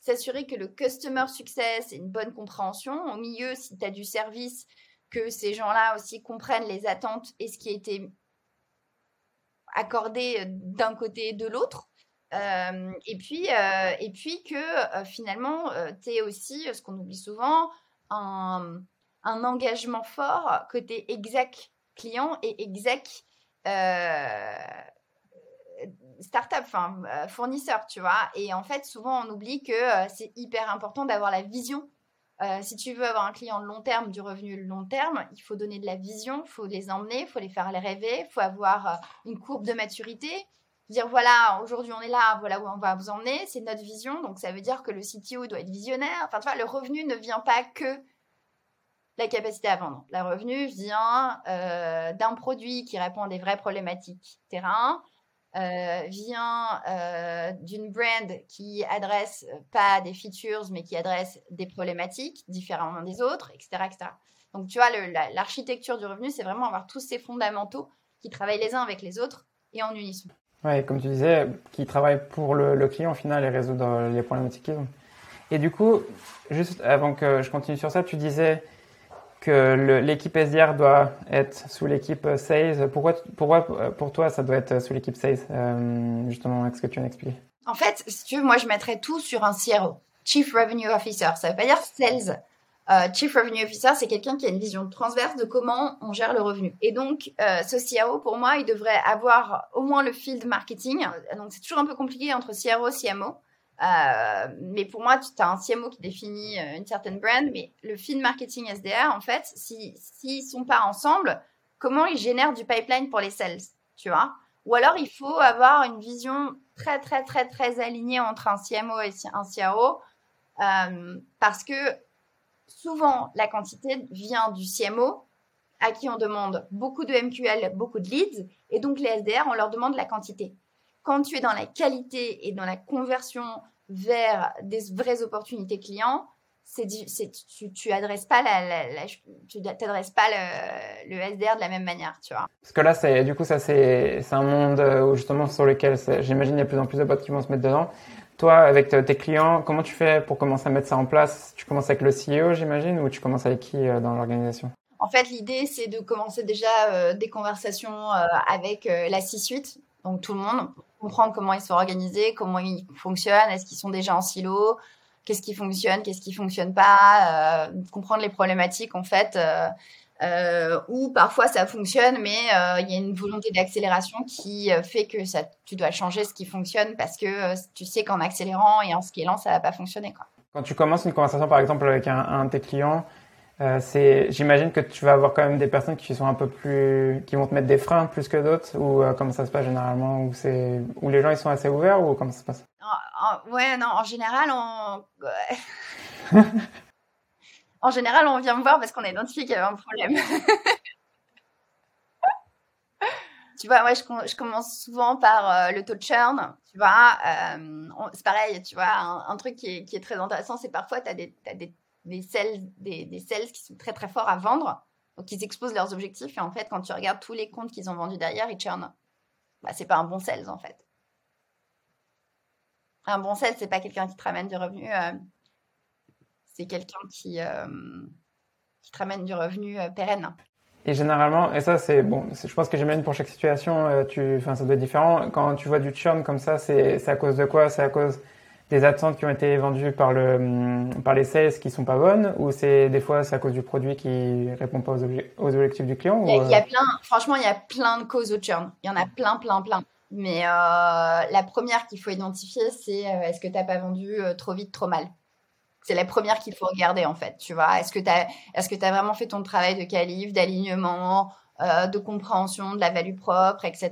S'assurer que le customer success ait une bonne compréhension. Au milieu, si tu as du service, que ces gens-là aussi comprennent les attentes et ce qui a été accordé d'un côté et de l'autre. et, puis, et puis que finalement, tu es aussi, ce qu'on oublie souvent, un, un, engagement fort côté exec client et exec startup, enfin fournisseur, tu vois. Et en fait, souvent, on oublie que c'est hyper important d'avoir la vision euh, si tu veux avoir un client long terme, du revenu long terme, il faut donner de la vision, il faut les emmener, il faut les faire rêver, il faut avoir euh, une courbe de maturité. Dire voilà, aujourd'hui on est là, voilà où on va vous emmener, c'est notre vision. Donc ça veut dire que le CTO doit être visionnaire. Enfin, tu vois, le revenu ne vient pas que la capacité à vendre. Le revenu vient euh, d'un produit qui répond à des vraies problématiques terrain, euh, vient euh, d'une brand qui adresse euh, pas des features, mais qui adresse des problématiques différemment des autres, etc. etc. Donc, tu vois, l'architecture du revenu, c'est vraiment avoir tous ces fondamentaux qui travaillent les uns avec les autres et en unisson. Ouais, comme tu disais, qui travaillent pour le, client final et résoudre les problématiques qu'ils ont. Et du coup, juste avant que je continue sur ça, tu disais que l'équipe SDR doit être sous l'équipe Sales. Pourquoi, pour toi ça doit être sous l'équipe Sales euh, Justement, est-ce que tu veux expliquer En fait, si tu veux, moi je mettrais tout sur un CRO, Chief Revenue Officer. Ça veut pas dire Sales. Euh, Chief Revenue Officer, c'est quelqu'un qui a une vision transverse de comment on gère le revenu. Et donc, euh, ce CRO, pour moi, il devrait avoir au moins le field marketing. Donc, c'est toujours un peu compliqué entre CRO et CMO. Euh, mais pour moi, tu as un CMO qui définit euh, une certaine brand, mais le feed marketing SDR, en fait, s'ils si, sont pas ensemble, comment ils génèrent du pipeline pour les sales, tu vois? Ou alors, il faut avoir une vision très, très, très, très alignée entre un CMO et un CRO, euh, parce que souvent, la quantité vient du CMO, à qui on demande beaucoup de MQL, beaucoup de leads, et donc les SDR, on leur demande la quantité quand tu es dans la qualité et dans la conversion vers des vraies opportunités clients, c'est, tu, tu adresses pas la, tu t'adresses pas le, le, SDR de la même manière, tu vois. Parce que là, c'est, du coup, ça, c'est, un monde euh, où justement sur lequel j'imagine il y a de plus en plus de boîtes qui vont se mettre dedans. Toi, avec tes clients, comment tu fais pour commencer à mettre ça en place? Tu commences avec le CEO, j'imagine, ou tu commences avec qui euh, dans l'organisation? En fait, l'idée, c'est de commencer déjà euh, des conversations avec la C-suite, donc tout le monde, comprendre comment ils sont organisés, comment ils fonctionnent, est-ce qu'ils sont déjà en silo, qu'est-ce qui fonctionne, qu'est-ce qui fonctionne pas, euh, comprendre les problématiques en fait. Euh, euh, ou parfois ça fonctionne, mais il y a une volonté d'accélération qui fait que ça, tu dois changer ce qui fonctionne parce que tu sais qu'en accélérant et en scalant, ça va pas fonctionner. Quoi. Quand tu commences une conversation par exemple avec un, un de tes clients, euh, c'est, j'imagine que tu vas avoir quand même des personnes qui sont un peu plus, qui vont te mettre des freins plus que d'autres, ou euh, comment ça se passe généralement, ou c'est, où les gens ils sont assez ouverts, ou comment ça se passe? Ouais, non, en général, on, en général, on vient me voir parce qu'on a identifié qu'il y avait un problème. tu vois, ouais, je, je, commence souvent par euh, le taux de churn. Tu vois, c'est pareil, tu vois, un, truc qui est, qui est, très intéressant, c'est parfois, tu as as des des sales, des, des sales qui sont très très forts à vendre, donc ils exposent leurs objectifs et en fait quand tu regardes tous les comptes qu'ils ont vendus derrière, ils churnent. Bah, c'est pas un bon sales en fait. Un bon sales, c'est pas quelqu'un qui te ramène du revenu, euh, c'est quelqu'un qui, euh, qui te ramène du revenu euh, pérenne. Et généralement, et ça c'est bon, je pense que j'imagine pour chaque situation, tu, ça doit être différent. Quand tu vois du churn comme ça, c'est à cause de quoi? C'est à cause des attentes qui ont été vendues par, le, hum, par les sales qui sont pas bonnes ou c'est des fois c'est à cause du produit qui répond pas aux, aux objectifs du client il y, a, plein, franchement, il y a plein de causes au churn. Il y en a plein, plein, plein. Mais euh, la première qu'il faut identifier, c'est euh, est-ce que tu n'as pas vendu euh, trop vite, trop mal? C'est la première qu'il faut regarder en fait. Tu vois, est-ce que tu as, est-ce que as vraiment fait ton travail de qualif, d'alignement, de compréhension de la value propre, etc.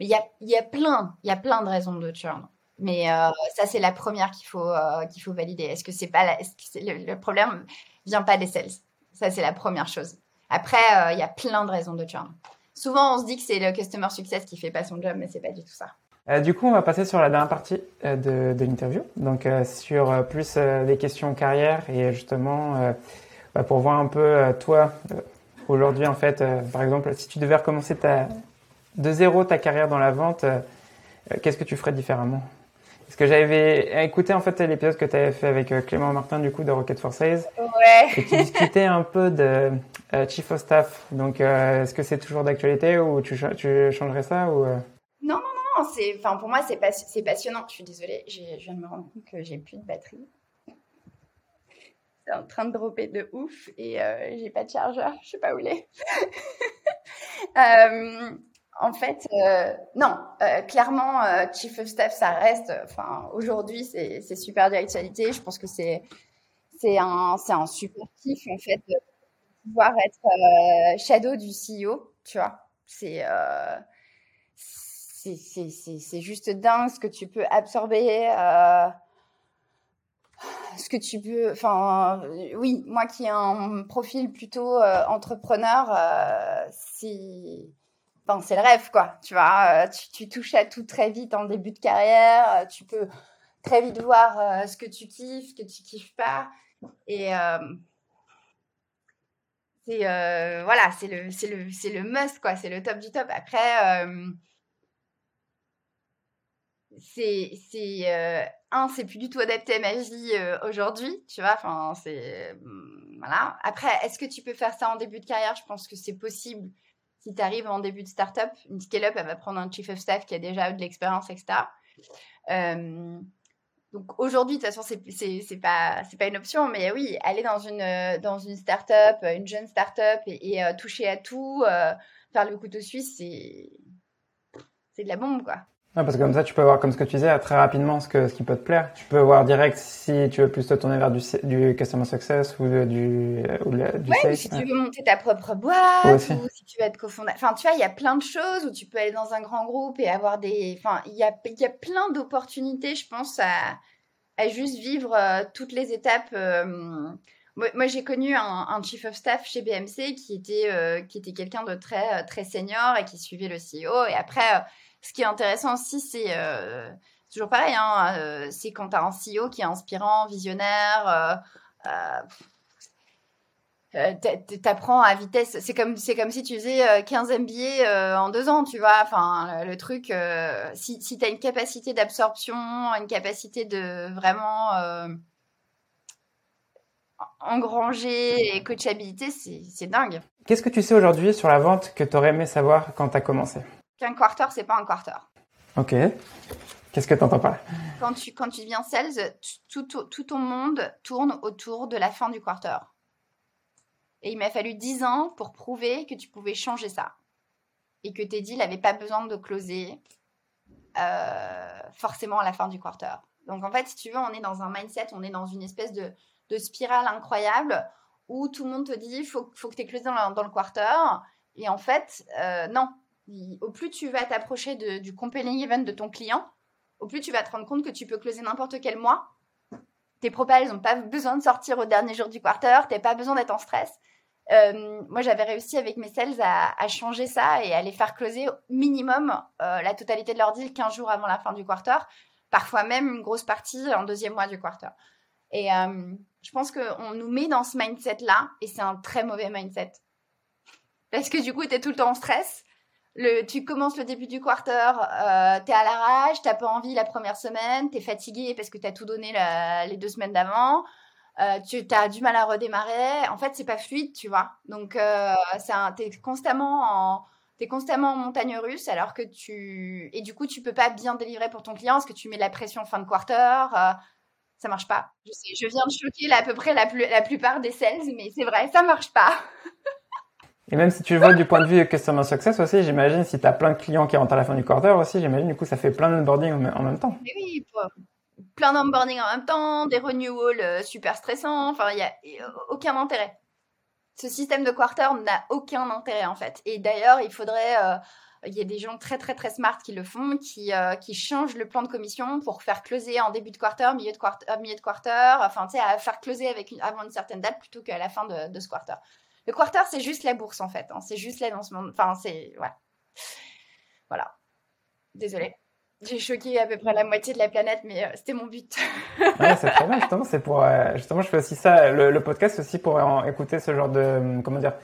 Mais il y a, y a plein, il y a plein de raisons de churn. Mais euh, ça, c'est la première qu'il faut, euh, faut valider. Est-ce que c'est pas le, le, problème vient pas des sales? Ça, c'est la première chose. Après, euh, il y a plein de raisons de churn. Souvent, on se dit que c'est le customer success qui fait pas son job, mais c'est pas du tout ça. du coup, on va passer sur la dernière partie de, de l'interview, donc sur plus des questions carrière et justement bah, pour voir un peu toi aujourd'hui en fait, par exemple, si tu devais recommencer de zéro ta carrière dans la vente, qu'est-ce que tu ferais différemment? Parce que j'avais écouté en fait l'épisode que tu avais fait avec euh, Clément Martin du coup de Rocket for Sales. Ouais. Et tu discutais un peu de euh, Chief of Staff. Donc euh, est-ce que c'est toujours d'actualité ou tu, tu changerais ça ou Non non non. c'est, enfin, pour moi, c'est c'est passionnant. Je suis désolée, je viens de me rendre compte que j'ai plus de batterie. C'est en train de dropper de ouf et euh, j'ai pas de chargeur. Je sais pas où il est. en fait, euh, non, euh, clairement, euh, Chief of Staff, ça reste. Enfin, aujourd'hui, c'est super d'actualité. Je pense que c'est c'est un, un super kiff, en fait, de pouvoir être shadow du CEO, tu vois. C'est c'est juste dingue ce que tu peux absorber, ce que tu peux. Enfin, oui, moi qui ai un profil plutôt entrepreneur, c'est. Enfin, c'est le rêve, quoi. Tu vois, tu, tu, touches à tout très vite en début de carrière. Tu peux très vite voir ce que tu kiffes, ce que tu kiffes pas. Et c'est voilà, c'est le, le, le must, quoi. C'est le top du top. Après c'est c'est euh, un c'est plus du tout adapté à ma vie euh, aujourd'hui tu vois enfin c'est voilà après est-ce que tu peux faire ça en début de carrière? Je pense que c'est possible si tu arrives en début de start-up une scale-up elle va prendre un chief of staff qui a déjà de l'expérience etc donc aujourd'hui de toute façon c'est pas pas une option mais oui aller dans une dans une start-up une jeune start-up et, euh, toucher à tout faire le couteau suisse c'est de la bombe quoi parce que comme ça, tu peux voir, comme ce que tu disais, très rapidement ce, que, ce qui peut te plaire. Tu peux voir direct si tu veux plus te tourner vers du, du customer success ou du, ou du ouais, si tu veux monter ta propre boîte, ou si tu veux être cofondateur. Enfin, tu vois, il y a plein de choses où tu peux aller dans un grand groupe et avoir des. Enfin, il y a, y a plein d'opportunités, je pense, à, à juste vivre euh, toutes les étapes. Euh, moi, j'ai connu un, chief of staff chez BMC qui était, euh, était quelqu'un de très, très senior et qui suivait le CEO. Et après ce qui est intéressant aussi, c'est euh, toujours pareil, hein, euh, c'est quand tu as un CEO qui est inspirant, visionnaire. Euh, t'apprends à vitesse. C'est comme, c'est comme si tu faisais 15 MBA en deux ans, tu vois. Enfin, le truc, si, si tu as une capacité d'absorption, une capacité de vraiment engranger et coachabilité, c'est dingue. Qu'est-ce que tu sais aujourd'hui sur la vente que tu aurais aimé savoir quand tu as commencé? Qu'un quarter, c'est pas un quarter. Ok. Qu'est-ce que tu entends par quand tu, quand tu viens sales, tout, tout, ton monde tourne autour de la fin du quarter. Et il m'a fallu 10 ans pour prouver que tu pouvais changer ça. Et que tes deals n'avaient pas besoin de closer euh, forcément à la fin du quarter. Donc en fait, si tu veux, on est dans un mindset, on est dans une espèce de, de spirale incroyable où tout le monde te dit faut, faut que tu closé dans, dans, le quarter. Et en fait, euh, non, au plus tu vas t'approcher du compelling event de ton client, au plus tu vas te rendre compte que tu peux closer n'importe quel mois. Tes propals n'ont pas besoin de sortir au dernier jour du quarter, tu n'as pas besoin d'être en stress. Euh, moi, j'avais réussi avec mes sales à, changer ça et à les faire closer minimum euh, la totalité de leur deal 15 jours avant la fin du quarter, parfois même une grosse partie en deuxième mois du quarter. Et euh, je pense qu'on nous met dans ce mindset-là et c'est un très mauvais mindset. Parce que du coup, tu es tout le temps en stress tu commences le début du quarter, euh, tu es à l'arrache, t'as pas envie la première semaine, tu es fatigué parce que tu as tout donné les deux semaines d'avant, euh, tu as du mal à redémarrer. En fait, c'est pas fluide, tu vois. Donc, euh, tu es constamment en es constamment en montagne russe alors que tu et du coup tu peux pas bien délivrer pour ton client parce que tu mets de la pression fin de quarter euh, ça marche pas je sais je viens de choquer à peu près la, la plupart des sales mais c'est vrai ça marche pas Et même si tu le vois du point de vue customer success aussi, j'imagine si tu as plein de clients qui rentrent à la fin du quarter aussi, j'imagine du coup ça fait plein d'onboarding en même temps. Mais oui, plein d'onboarding en même temps, des renewals euh, super stressants, enfin il y a aucun intérêt. Ce système de quarter n'a aucun intérêt en fait. Et d'ailleurs, il faudrait euh, il y a des gens très très très smart qui le font, qui, euh, qui changent le plan de commission pour faire closer en début de quarter, milieu de quarter, milieu de quarter enfin tu sais, à faire closer avec avant une certaine date plutôt qu'à la fin de, de ce quarter. Le quarter, c'est juste la bourse, en fait. Hein. C'est juste l'annoncement. Enfin, c'est. Voilà. Voilà. Désolée. J'ai choqué à peu près la moitié de la planète, mais euh, c'était mon but. ouais, c'est très bien, justement. C'est pour, euh, justement, je fais aussi ça, le, podcast aussi pour écouter ce genre de, comment dire,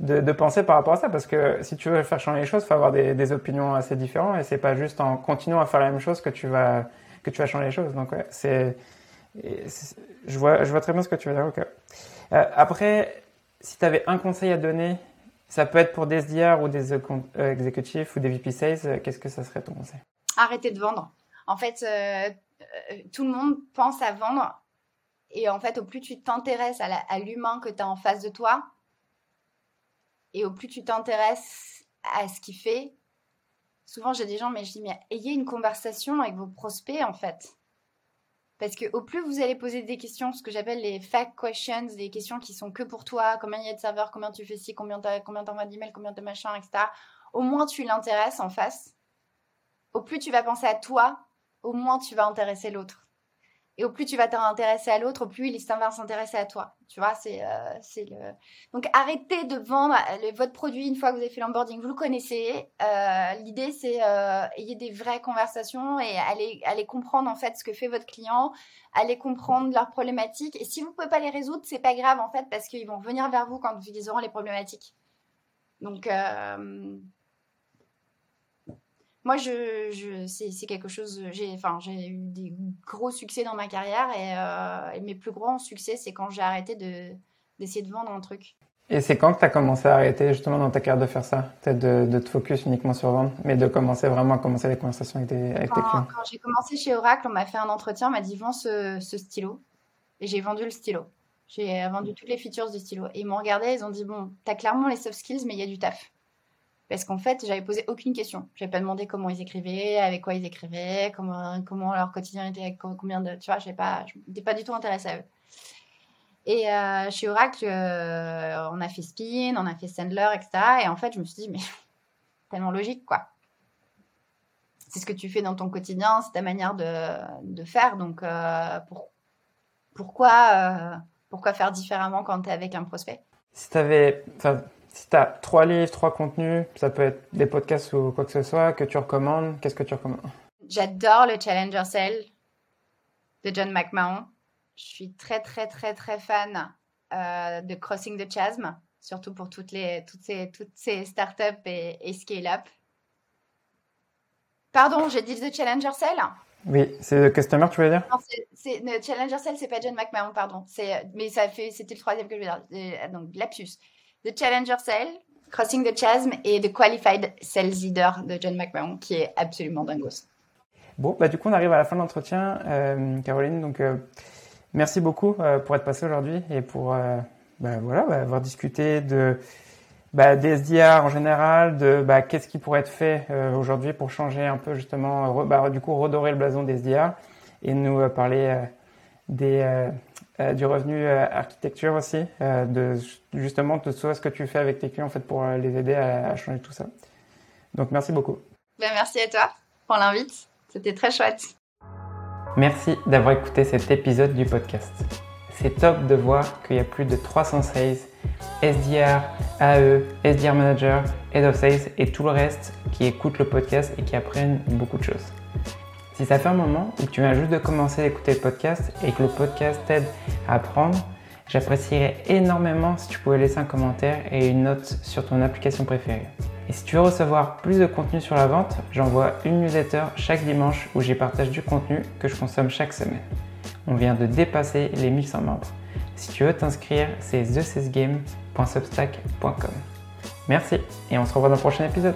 de, pensée par rapport à ça. Parce que si tu veux faire changer les choses, faut avoir des, opinions assez différentes et c'est pas juste en continuant à faire la même chose que tu vas, que tu vas changer les choses. Donc, ouais, c'est, je vois, je vois très bien ce que tu veux dire. Euh, après, si tu avais un conseil à donner, ça peut être pour des SDR ou des euh, exécutifs ou des VP Sales, euh, qu'est-ce que ça serait ton conseil? Arrêtez de vendre. En fait, tout le monde pense à vendre. Et en fait, au plus tu t'intéresses à l'humain que tu as en face de toi, et au plus tu t'intéresses à ce qu'il fait, souvent j'ai des gens, mais je dis, mais ayez une conversation avec vos prospects en fait. Parce que au plus vous allez poser des questions, ce que j'appelle les fact questions, des questions qui sont que pour toi, combien il y a de serveurs, combien tu fais ci, combien t'envoies d'emails, combien de machins, etc. Au moins tu l'intéresses en face. Au plus tu vas penser à toi, au moins tu vas intéresser l'autre. Et au plus tu vas t'intéresser à l'autre, au plus il va s'intéresser à toi. Tu vois, c'est euh, le. Donc arrêtez de vendre euh, votre produit une fois que vous avez fait l'onboarding, vous le connaissez. Euh, l'idée c'est euh, ayez des vraies conversations et allez, allez comprendre en fait ce que fait votre client, allez comprendre leurs problématiques. Et si vous pouvez pas les résoudre, c'est pas grave en fait parce qu'ils vont venir vers vous quand ils auront les problématiques. Donc moi, je, je c'est quelque chose. J'ai, enfin, j'ai eu des gros succès dans ma carrière et, euh, mes plus grands succès, c'est quand j'ai arrêté de d'essayer de vendre un truc. Et c'est quand que tu as commencé à arrêter justement dans ta carrière de faire ça? Peut-être de, de, te focus uniquement sur vendre, mais de commencer vraiment à commencer les conversations avec, tes, avec tes clients? Quand j'ai commencé chez Oracle, on m'a fait un entretien, on m'a dit vends ce, ce stylo. Et j'ai vendu le stylo. J'ai vendu toutes les features du stylo. Et ils m'ont regardé, ils ont dit bon, tu as clairement les soft skills, mais il y a du taf. Parce qu'en fait, j'avais posé aucune question. Je n'avais pas demandé comment ils écrivaient, avec quoi ils écrivaient, comment, leur quotidien était, combien de. Tu vois, je n'étais pas du tout intéressée à eux. Et euh, chez Oracle, euh, on a fait Spin, on a fait Sandler, etc. Et en fait, je me suis dit, mais tellement logique, quoi. C'est ce que tu fais dans ton quotidien, c'est ta manière de, faire. Donc, euh, pour, pourquoi, pourquoi faire différemment quand tu es avec un prospect? Si tu avais si tu as trois livres, trois contenus, ça peut être des podcasts ou quoi que ce soit, que tu recommandes, qu'est-ce que tu recommandes? J'adore le Challenger Cell de John McMahon. Je suis très, très, très, très fan euh, de Crossing the Chasm, surtout pour toutes, les, toutes, ces, toutes ces startups et, et scale-up. Pardon, j'ai dit The Challenger Cell? Oui, c'est le Customer, tu veux dire? Non, le Challenger Cell, c'est pas John McMahon, pardon. Mais ça fait, c'était le troisième que je veux dire. Donc, lapsus. The Challenger Cell, Crossing the Chasm et The Qualified Sales Leader de John McMahon, qui est absolument dingos. Bon, bah du coup, on arrive à la fin de l'entretien, euh, Caroline. Donc, euh, merci beaucoup euh, pour être passée aujourd'hui et pour bah, voilà, bah, avoir discuté de bah, des SDR en général, de bah, qu'est-ce qui pourrait être fait aujourd'hui pour changer un peu justement, bah, du coup, redorer le blason des SDR et nous parler des euh, du revenu euh, architecture aussi, euh, de justement de ce que tu fais avec tes clients en fait pour les aider à, changer tout ça. Donc merci beaucoup. Ben, merci à toi pour l'invite, c'était très chouette. Merci d'avoir écouté cet épisode du podcast. C'est top de voir qu'il y a plus de 300 sales, SDR, AE, SDR Manager, Head of Sales et tout le reste qui écoutent le podcast et qui apprennent beaucoup de choses. Si ça fait un moment ou que tu viens juste de commencer à écouter le podcast et que le podcast t'aide à apprendre, j'apprécierais énormément si tu pouvais laisser un commentaire et une note sur ton application préférée. Et si tu veux recevoir plus de contenu sur la vente, j'envoie une newsletter chaque dimanche où j'y partage du contenu que je consomme chaque semaine. On vient de dépasser les 1100 membres. Si tu veux t'inscrire, c'est thecesgame.substack.com. Merci et on se revoit dans le prochain épisode.